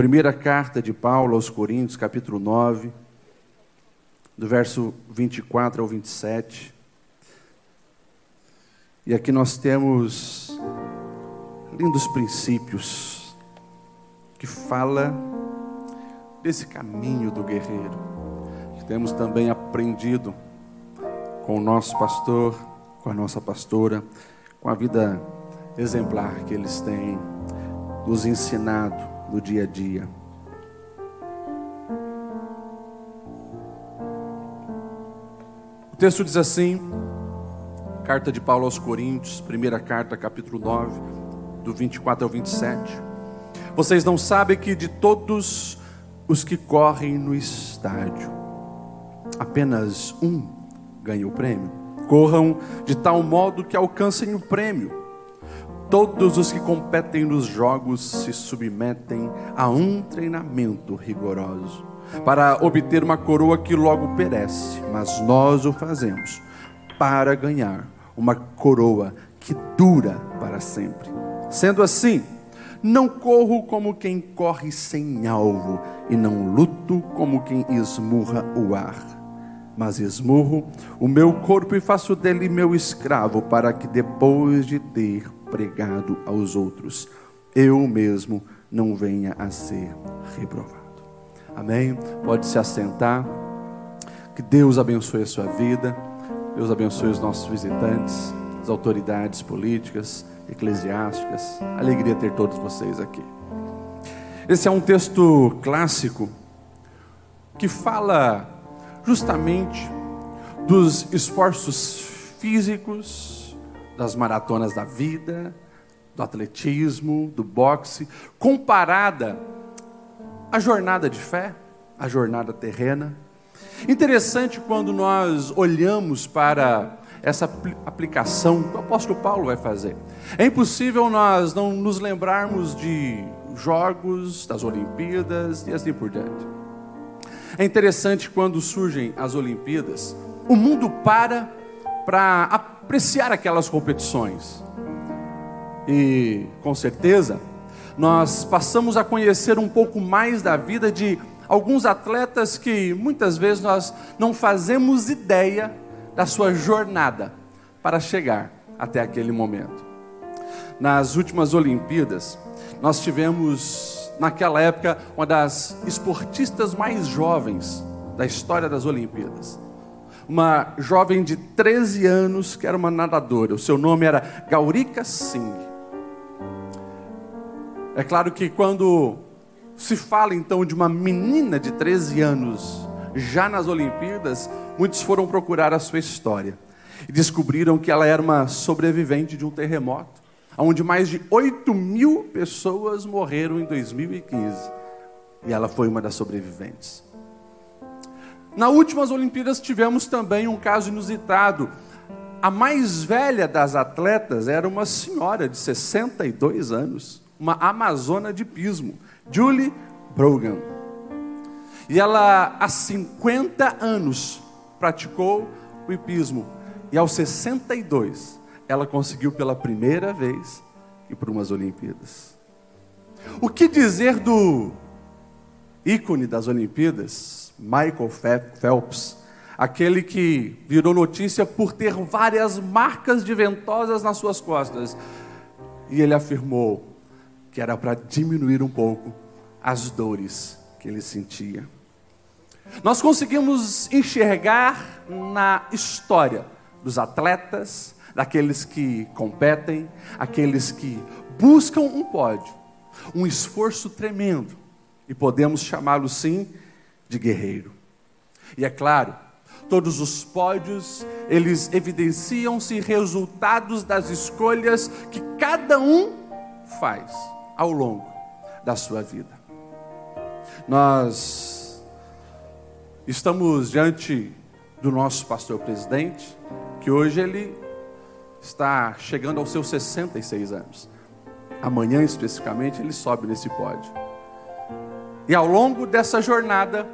Primeira carta de Paulo aos Coríntios, capítulo 9, do verso 24 ao 27. E aqui nós temos lindos princípios que fala desse caminho do guerreiro. Que temos também aprendido com o nosso pastor, com a nossa pastora, com a vida exemplar que eles têm nos ensinado no dia a dia. O texto diz assim, carta de Paulo aos Coríntios, primeira carta, capítulo 9, do 24 ao 27. Vocês não sabem que de todos os que correm no estádio, apenas um ganha o prêmio? Corram de tal modo que alcancem o prêmio. Todos os que competem nos jogos se submetem a um treinamento rigoroso para obter uma coroa que logo perece, mas nós o fazemos para ganhar uma coroa que dura para sempre. Sendo assim, não corro como quem corre sem alvo, e não luto como quem esmurra o ar. Mas esmurro o meu corpo e faço dele meu escravo, para que depois de ter pregado aos outros, eu mesmo não venha a ser reprovado. Amém? Pode se assentar. Que Deus abençoe a sua vida. Deus abençoe os nossos visitantes, as autoridades políticas, eclesiásticas. Alegria ter todos vocês aqui. Esse é um texto clássico que fala justamente dos esforços físicos das maratonas da vida, do atletismo, do boxe, comparada à jornada de fé, à jornada terrena. Interessante quando nós olhamos para essa aplicação que o apóstolo Paulo vai fazer. É impossível nós não nos lembrarmos de jogos, das Olimpíadas e assim por diante. É interessante quando surgem as Olimpíadas, o mundo para para apreciar aquelas competições. E com certeza, nós passamos a conhecer um pouco mais da vida de alguns atletas que muitas vezes nós não fazemos ideia da sua jornada para chegar até aquele momento. Nas últimas Olimpíadas, nós tivemos, naquela época, uma das esportistas mais jovens da história das Olimpíadas uma jovem de 13 anos que era uma nadadora. O seu nome era Gaurika Singh. É claro que quando se fala então de uma menina de 13 anos já nas Olimpíadas, muitos foram procurar a sua história e descobriram que ela era uma sobrevivente de um terremoto, onde mais de 8 mil pessoas morreram em 2015. E ela foi uma das sobreviventes. Na últimas Olimpíadas tivemos também um caso inusitado. A mais velha das atletas era uma senhora de 62 anos, uma amazona de pismo, Julie Brogan. E ela, há 50 anos, praticou o hipismo. E aos 62, ela conseguiu pela primeira vez ir para umas Olimpíadas. O que dizer do ícone das Olimpíadas, Michael Phelps, aquele que virou notícia por ter várias marcas de ventosas nas suas costas. E ele afirmou que era para diminuir um pouco as dores que ele sentia. Nós conseguimos enxergar na história dos atletas, daqueles que competem, aqueles que buscam um pódio, um esforço tremendo, e podemos chamá-lo sim de guerreiro. E é claro, todos os pódios, eles evidenciam-se resultados das escolhas que cada um faz ao longo da sua vida. Nós estamos diante do nosso pastor presidente, que hoje ele está chegando aos seus 66 anos. Amanhã, especificamente, ele sobe nesse pódio. E ao longo dessa jornada,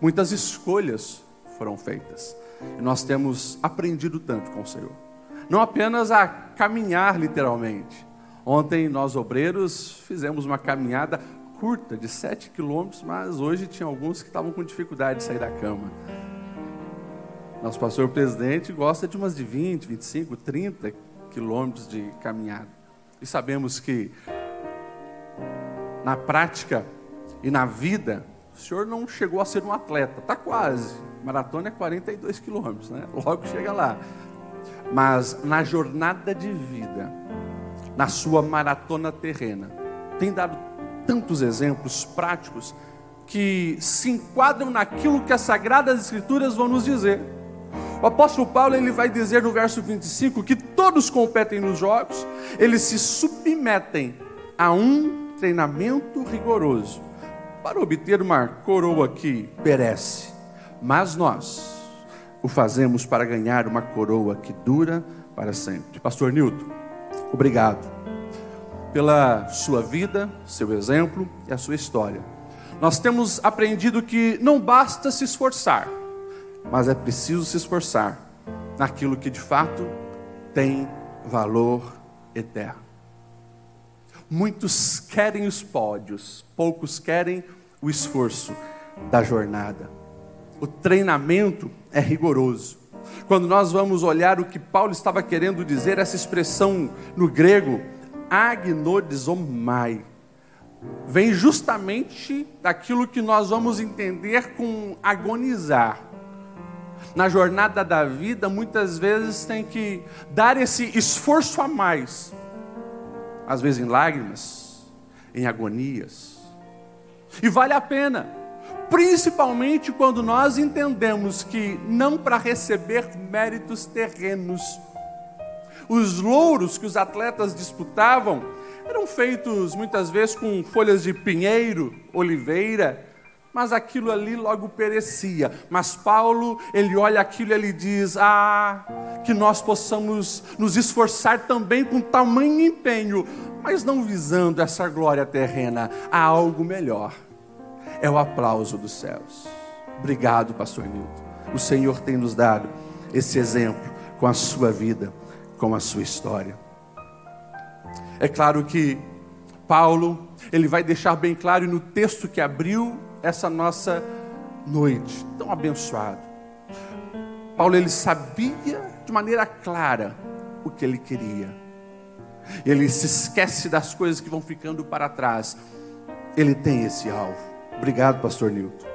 Muitas escolhas foram feitas. E nós temos aprendido tanto com o Senhor. Não apenas a caminhar literalmente. Ontem nós obreiros fizemos uma caminhada curta de 7 quilômetros, mas hoje tinha alguns que estavam com dificuldade de sair da cama. Nosso pastor presidente gosta de umas de 20, 25, 30 quilômetros de caminhada. E sabemos que na prática e na vida, o senhor não chegou a ser um atleta, está quase. Maratona é 42 quilômetros, né? Logo chega lá. Mas na jornada de vida, na sua maratona terrena, tem dado tantos exemplos práticos que se enquadram naquilo que as sagradas escrituras vão nos dizer. O apóstolo Paulo ele vai dizer no verso 25 que todos competem nos jogos, eles se submetem a um treinamento rigoroso para obter uma coroa que perece, mas nós o fazemos para ganhar uma coroa que dura para sempre. Pastor Newton, obrigado pela sua vida, seu exemplo e a sua história. Nós temos aprendido que não basta se esforçar, mas é preciso se esforçar naquilo que de fato tem valor eterno. Muitos querem os pódios, poucos querem o esforço da jornada. O treinamento é rigoroso. Quando nós vamos olhar o que Paulo estava querendo dizer, essa expressão no grego, agnodizomai, vem justamente daquilo que nós vamos entender com agonizar na jornada da vida, muitas vezes tem que dar esse esforço a mais, às vezes em lágrimas, em agonias, e vale a pena, principalmente quando nós entendemos que não para receber méritos terrenos, os louros que os atletas disputavam eram feitos muitas vezes com folhas de pinheiro, oliveira, mas aquilo ali logo perecia. Mas Paulo, ele olha aquilo e ele diz: Ah, que nós possamos nos esforçar também com tamanho empenho, mas não visando essa glória terrena, há algo melhor. É o aplauso dos céus. Obrigado, pastor Nilton. O Senhor tem nos dado esse exemplo com a sua vida, com a sua história. É claro que Paulo, ele vai deixar bem claro no texto que abriu essa nossa noite tão abençoada. Paulo ele sabia de maneira clara o que ele queria. Ele se esquece das coisas que vão ficando para trás. Ele tem esse alvo. Obrigado, pastor Newton.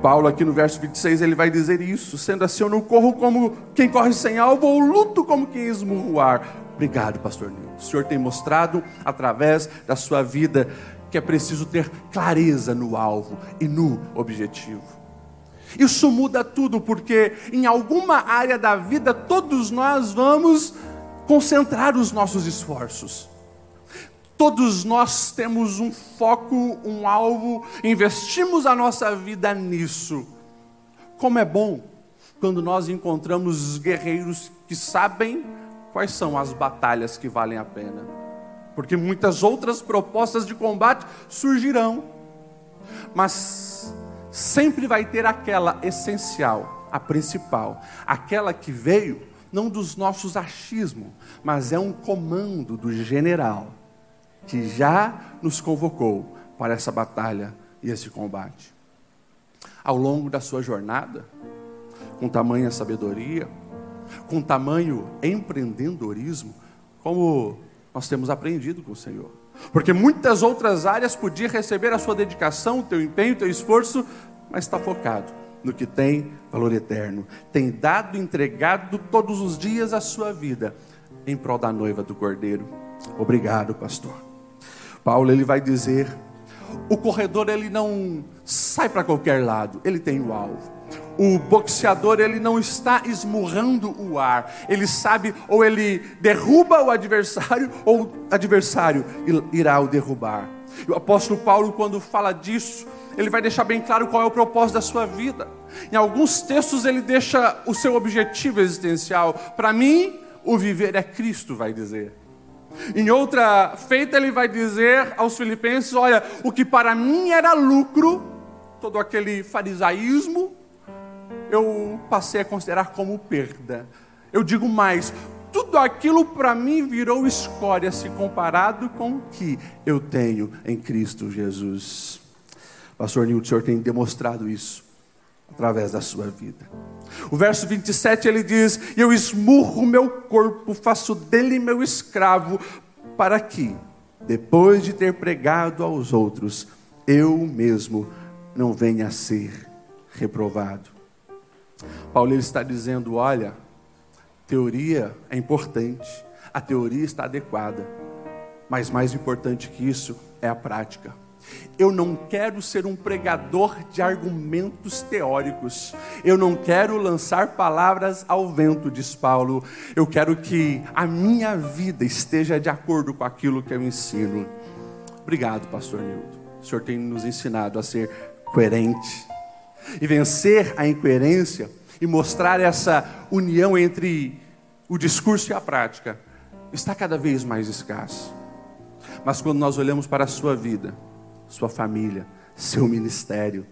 Paulo, aqui no verso 26, ele vai dizer isso: sendo assim, eu não corro como quem corre sem alvo, ou luto como quem esmurra o ar. Obrigado, pastor Newton. O Senhor tem mostrado através da sua vida que é preciso ter clareza no alvo e no objetivo. Isso muda tudo, porque em alguma área da vida todos nós vamos concentrar os nossos esforços. Todos nós temos um foco, um alvo, investimos a nossa vida nisso. Como é bom quando nós encontramos guerreiros que sabem quais são as batalhas que valem a pena porque muitas outras propostas de combate surgirão, mas sempre vai ter aquela essencial, a principal, aquela que veio não dos nossos achismos, mas é um comando do general que já nos convocou para essa batalha e esse combate. Ao longo da sua jornada, com tamanha sabedoria, com tamanho empreendedorismo, como nós temos aprendido com o Senhor. Porque muitas outras áreas podiam receber a sua dedicação, o teu empenho, o teu esforço, mas está focado no que tem valor eterno. Tem dado, entregado todos os dias a sua vida em prol da noiva do Cordeiro. Obrigado, pastor. Paulo ele vai dizer: o corredor ele não sai para qualquer lado, ele tem o alvo. O boxeador ele não está esmurrando o ar, ele sabe ou ele derruba o adversário ou o adversário irá o derrubar. E o apóstolo Paulo, quando fala disso, ele vai deixar bem claro qual é o propósito da sua vida. Em alguns textos ele deixa o seu objetivo existencial. Para mim, o viver é Cristo, vai dizer. Em outra feita, ele vai dizer aos filipenses: Olha, o que para mim era lucro, todo aquele farisaísmo, eu passei a considerar como perda. Eu digo mais, tudo aquilo para mim virou escória se comparado com o que eu tenho em Cristo Jesus. Pastor Nilton, o senhor tem demonstrado isso através da sua vida. O verso 27 ele diz: Eu esmurro meu corpo, faço dele meu escravo, para que, depois de ter pregado aos outros, eu mesmo não venha a ser reprovado. Paulo está dizendo: olha, teoria é importante, a teoria está adequada, mas mais importante que isso é a prática. Eu não quero ser um pregador de argumentos teóricos. Eu não quero lançar palavras ao vento, diz Paulo. Eu quero que a minha vida esteja de acordo com aquilo que eu ensino. Obrigado, pastor Nildo. O senhor tem nos ensinado a ser coerente e vencer a incoerência e mostrar essa união entre o discurso e a prática está cada vez mais escasso. Mas quando nós olhamos para a sua vida, sua família, seu ministério,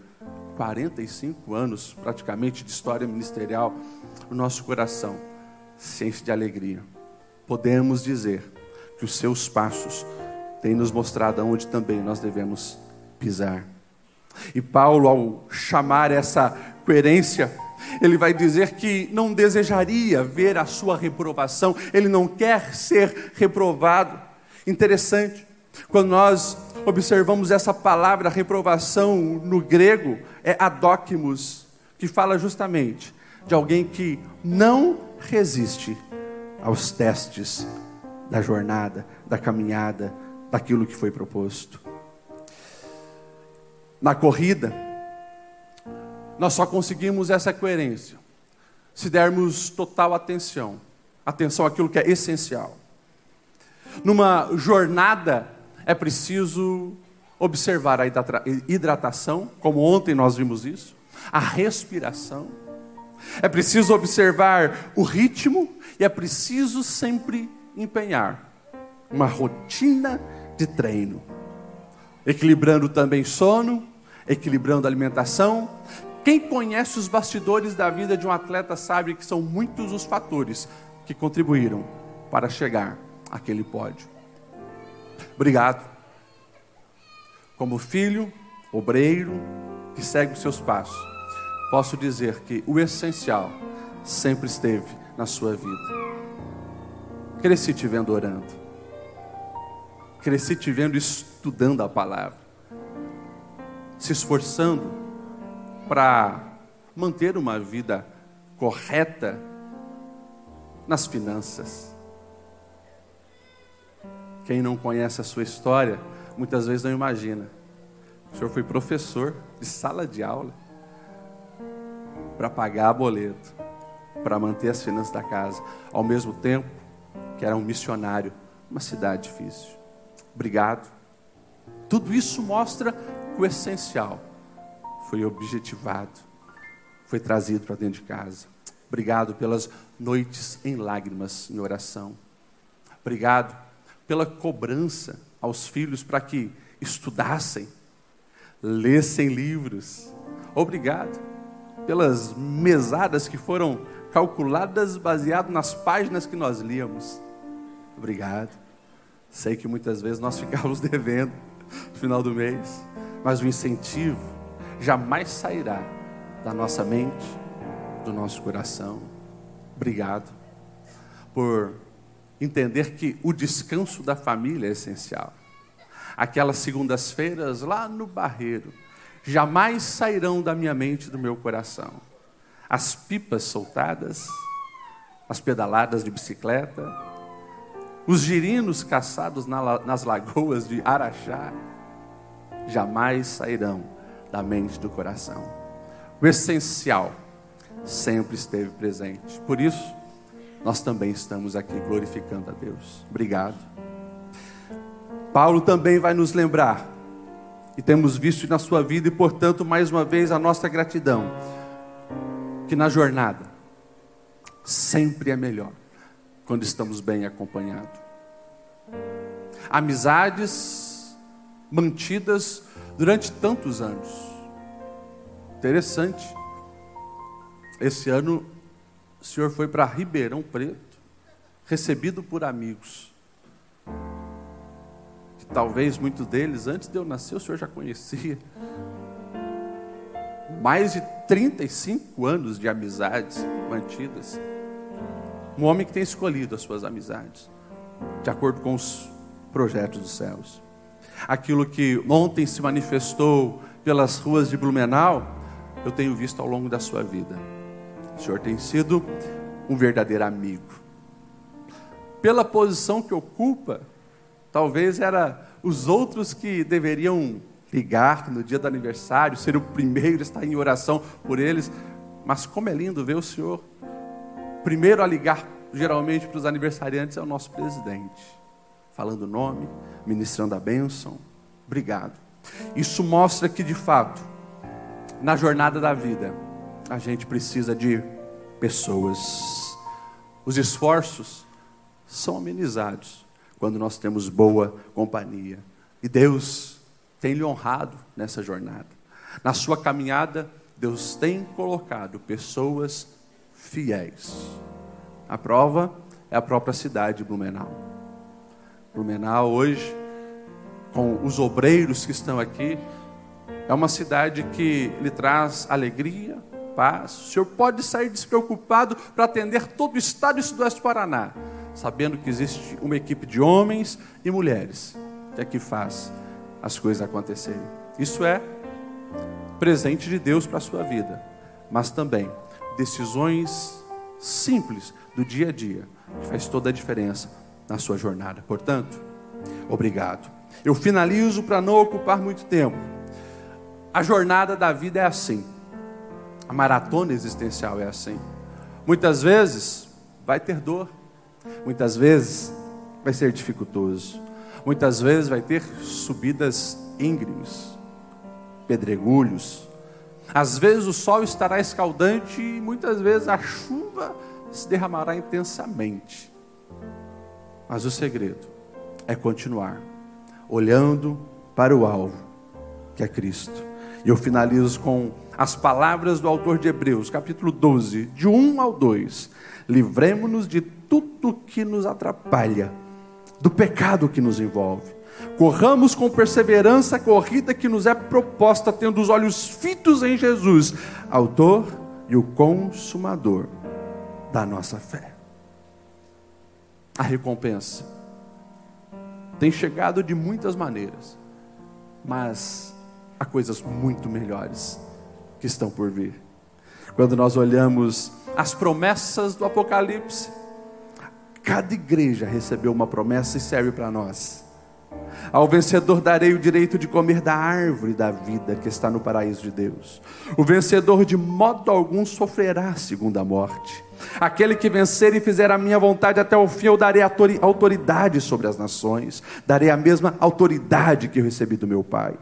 45 anos praticamente de história ministerial, o nosso coração se enche de alegria. Podemos dizer que os seus passos têm nos mostrado aonde também nós devemos pisar. E Paulo, ao chamar essa coerência, ele vai dizer que não desejaria ver a sua reprovação, ele não quer ser reprovado. Interessante, quando nós observamos essa palavra reprovação no grego, é adóquimos, que fala justamente de alguém que não resiste aos testes da jornada, da caminhada, daquilo que foi proposto na corrida, nós só conseguimos essa coerência se dermos total atenção, atenção àquilo que é essencial. Numa jornada é preciso observar a hidratação, como ontem nós vimos isso, a respiração. É preciso observar o ritmo e é preciso sempre empenhar uma rotina de treino, equilibrando também sono, equilibrando a alimentação. Quem conhece os bastidores da vida de um atleta sabe que são muitos os fatores que contribuíram para chegar àquele pódio. Obrigado. Como filho, obreiro, que segue os seus passos, posso dizer que o essencial sempre esteve na sua vida. Cresci te vendo orando. Cresci te vendo estudando a palavra se esforçando para manter uma vida correta nas finanças. Quem não conhece a sua história, muitas vezes não imagina. O senhor foi professor de sala de aula para pagar boleto, para manter as finanças da casa, ao mesmo tempo que era um missionário numa cidade difícil. Obrigado. Tudo isso mostra o essencial foi objetivado, foi trazido para dentro de casa. Obrigado pelas noites em lágrimas em oração. Obrigado pela cobrança aos filhos para que estudassem, lessem livros. Obrigado pelas mesadas que foram calculadas baseado nas páginas que nós líamos. Obrigado. Sei que muitas vezes nós ficávamos devendo no final do mês mas o incentivo jamais sairá da nossa mente, do nosso coração. Obrigado por entender que o descanso da família é essencial. Aquelas segundas-feiras lá no barreiro jamais sairão da minha mente e do meu coração. As pipas soltadas, as pedaladas de bicicleta, os girinos caçados nas lagoas de Araxá, jamais sairão da mente do coração. O essencial sempre esteve presente. Por isso, nós também estamos aqui glorificando a Deus. Obrigado. Paulo também vai nos lembrar, e temos visto na sua vida, e portanto, mais uma vez, a nossa gratidão, que na jornada sempre é melhor quando estamos bem acompanhados. Amizades mantidas durante tantos anos. Interessante. Esse ano o senhor foi para Ribeirão Preto. recebido por amigos. Que talvez muitos deles, antes de eu nascer, o senhor já conhecia. Mais de 35 anos de amizades mantidas. Um homem que tem escolhido as suas amizades, de acordo com os projetos dos céus. Aquilo que ontem se manifestou pelas ruas de Blumenau, eu tenho visto ao longo da sua vida. O Senhor tem sido um verdadeiro amigo. Pela posição que ocupa, talvez era os outros que deveriam ligar no dia do aniversário, ser o primeiro estar em oração por eles. Mas como é lindo ver o Senhor primeiro a ligar, geralmente, para os aniversariantes, é o nosso presidente, falando o nome, ministrando a bênção. Obrigado. Isso mostra que, de fato, na jornada da vida, a gente precisa de pessoas. Os esforços são amenizados quando nós temos boa companhia. E Deus tem lhe honrado nessa jornada. Na sua caminhada, Deus tem colocado pessoas fiéis. A prova é a própria cidade de Blumenau. Blumenau hoje, com os obreiros que estão aqui, é uma cidade que lhe traz alegria, paz. O senhor pode sair despreocupado para atender todo o estado e sudoeste do Paraná, sabendo que existe uma equipe de homens e mulheres que aqui faz as coisas acontecerem. Isso é presente de Deus para a sua vida, mas também decisões simples do dia a dia que faz toda a diferença na sua jornada. Portanto, obrigado. Eu finalizo para não ocupar muito tempo. A jornada da vida é assim. A maratona existencial é assim. Muitas vezes vai ter dor. Muitas vezes vai ser dificultoso. Muitas vezes vai ter subidas íngremes, pedregulhos. Às vezes o sol estará escaldante e muitas vezes a chuva se derramará intensamente. Mas o segredo é continuar olhando para o alvo, que é Cristo. E eu finalizo com as palavras do autor de Hebreus, capítulo 12, de 1 ao 2. Livremos-nos de tudo que nos atrapalha, do pecado que nos envolve. Corramos com perseverança a corrida que nos é proposta, tendo os olhos fitos em Jesus, autor e o consumador da nossa fé. A recompensa tem chegado de muitas maneiras, mas há coisas muito melhores que estão por vir. Quando nós olhamos as promessas do Apocalipse, cada igreja recebeu uma promessa e serve para nós. Ao vencedor darei o direito de comer da árvore da vida que está no paraíso de Deus. O vencedor de modo algum sofrerá segundo a morte. Aquele que vencer e fizer a minha vontade até o fim, eu darei autoridade sobre as nações, darei a mesma autoridade que eu recebi do meu Pai.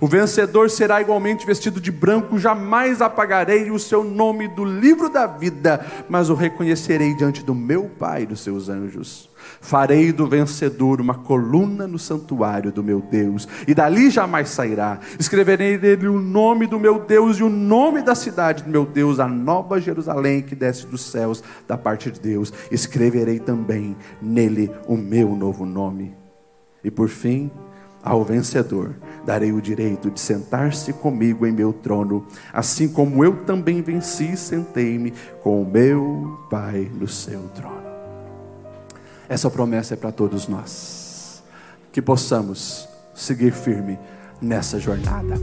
O vencedor será igualmente vestido de branco, jamais apagarei o seu nome do livro da vida, mas o reconhecerei diante do meu Pai e dos seus anjos. Farei do vencedor uma coluna no santuário do meu Deus, e dali jamais sairá. Escreverei nele o nome do meu Deus e o nome da cidade do meu Deus, a nova Jerusalém que desce dos céus da parte de Deus. Escreverei também nele o meu novo nome. E por fim, ao vencedor darei o direito de sentar-se comigo em meu trono, assim como eu também venci e sentei-me com o meu Pai no seu trono. Essa promessa é para todos nós, que possamos seguir firme nessa jornada.